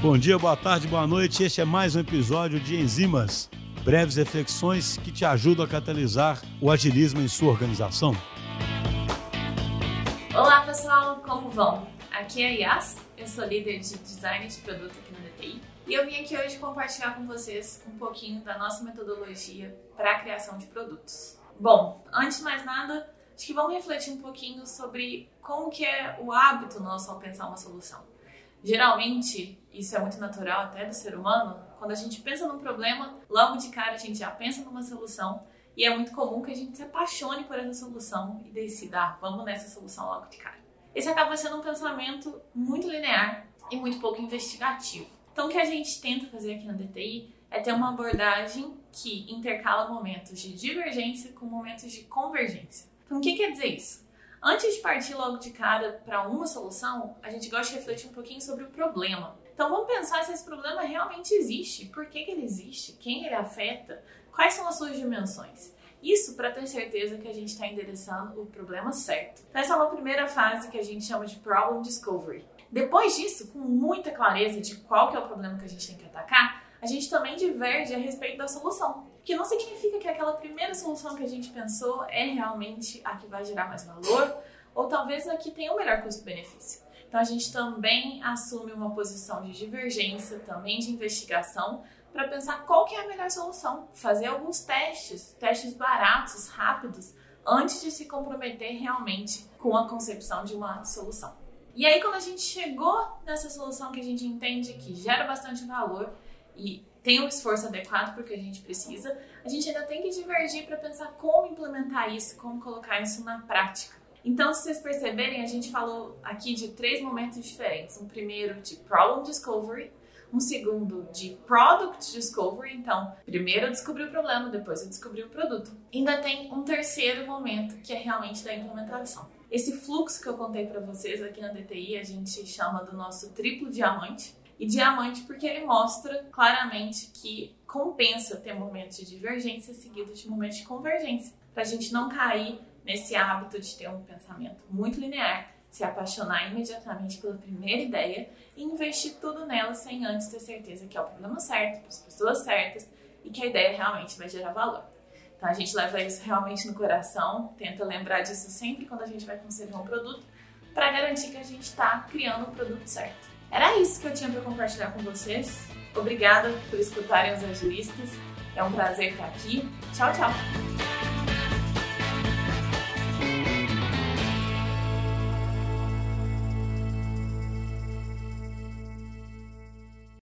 Bom dia, boa tarde, boa noite. Este é mais um episódio de Enzimas, breves reflexões que te ajudam a catalisar o agilismo em sua organização. Olá pessoal, como vão? Aqui é a Yas, eu sou líder de design de produto aqui no DTI e eu vim aqui hoje compartilhar com vocês um pouquinho da nossa metodologia para a criação de produtos. Bom, antes de mais nada, acho que vamos refletir um pouquinho sobre como que é o hábito nosso ao pensar uma solução. Geralmente, isso é muito natural até do ser humano, quando a gente pensa num problema, logo de cara a gente já pensa numa solução e é muito comum que a gente se apaixone por essa solução e decida, ah, vamos nessa solução logo de cara. Esse acaba sendo um pensamento muito linear e muito pouco investigativo. Então, o que a gente tenta fazer aqui na DTI é ter uma abordagem que intercala momentos de divergência com momentos de convergência. Então, o que quer dizer isso? Antes de partir logo de cara para uma solução, a gente gosta de refletir um pouquinho sobre o problema. Então vamos pensar se esse problema realmente existe, por que, que ele existe, quem ele afeta, quais são as suas dimensões. Isso para ter certeza que a gente está endereçando o problema certo. Então, essa é uma primeira fase que a gente chama de Problem Discovery. Depois disso, com muita clareza de qual que é o problema que a gente tem que atacar, a gente também diverge a respeito da solução. Que não significa que aquela primeira solução que a gente pensou é realmente a que vai gerar mais valor, ou talvez a que tem o melhor custo-benefício. Então a gente também assume uma posição de divergência, também de investigação, para pensar qual que é a melhor solução. Fazer alguns testes, testes baratos, rápidos, antes de se comprometer realmente com a concepção de uma solução. E aí, quando a gente chegou nessa solução que a gente entende que gera bastante valor e tem um esforço adequado porque a gente precisa, a gente ainda tem que divergir para pensar como implementar isso, como colocar isso na prática. Então, se vocês perceberem, a gente falou aqui de três momentos diferentes. Um primeiro de problem discovery, um segundo de product discovery, então, primeiro eu descobri o problema, depois eu descobri o produto. Ainda tem um terceiro momento que é realmente da implementação. Esse fluxo que eu contei para vocês aqui na DTI, a gente chama do nosso triplo diamante. E diamante porque ele mostra claramente que compensa ter momentos de divergência seguidos de momentos de convergência, para a gente não cair nesse hábito de ter um pensamento muito linear, se apaixonar imediatamente pela primeira ideia e investir tudo nela sem antes ter certeza que é o problema certo, para as pessoas certas e que a ideia realmente vai gerar valor. Então a gente leva isso realmente no coração, tenta lembrar disso sempre quando a gente vai conceber um produto, para garantir que a gente está criando o produto certo. Era isso que eu tinha para compartilhar com vocês. Obrigada por escutarem os agilistas. É um prazer estar aqui. Tchau, tchau!